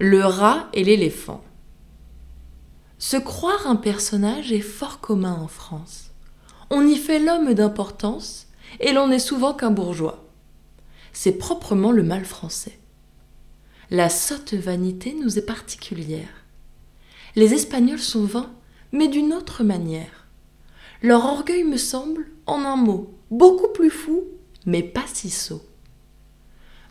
Le rat et l'éléphant. Se croire un personnage est fort commun en France. On y fait l'homme d'importance et l'on n'est souvent qu'un bourgeois. C'est proprement le mal français. La sotte vanité nous est particulière. Les Espagnols sont vains, mais d'une autre manière. Leur orgueil me semble, en un mot, beaucoup plus fou, mais pas si sot.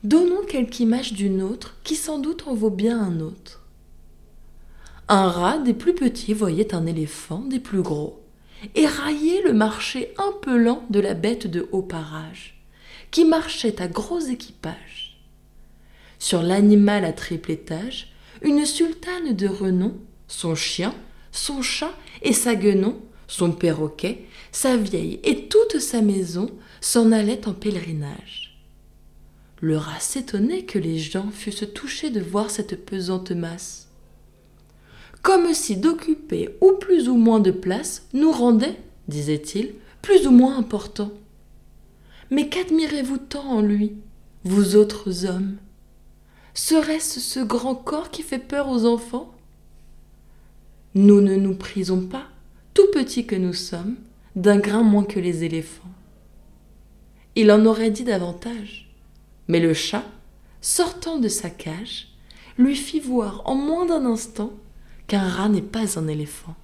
Donnons quelque image d'une autre qui sans doute en vaut bien un autre. Un rat des plus petits voyait un éléphant des plus gros, et raillait le marché un peu lent de la bête de haut parage, qui marchait à gros équipage. Sur l'animal à triple étage, une sultane de renom, son chien, son chat et sa guenon, son perroquet, sa vieille et toute sa maison s'en allaient en pèlerinage. Le rat s'étonnait que les gens fussent touchés de voir cette pesante masse. Comme si d'occuper ou plus ou moins de place nous rendait, disait-il, plus ou moins importants. Mais qu'admirez-vous tant en lui, vous autres hommes? Serait-ce ce grand corps qui fait peur aux enfants? Nous ne nous prisons pas, tout petits que nous sommes, d'un grain moins que les éléphants. Il en aurait dit davantage. Mais le chat, sortant de sa cage, lui fit voir en moins d'un instant qu'un rat n'est pas un éléphant.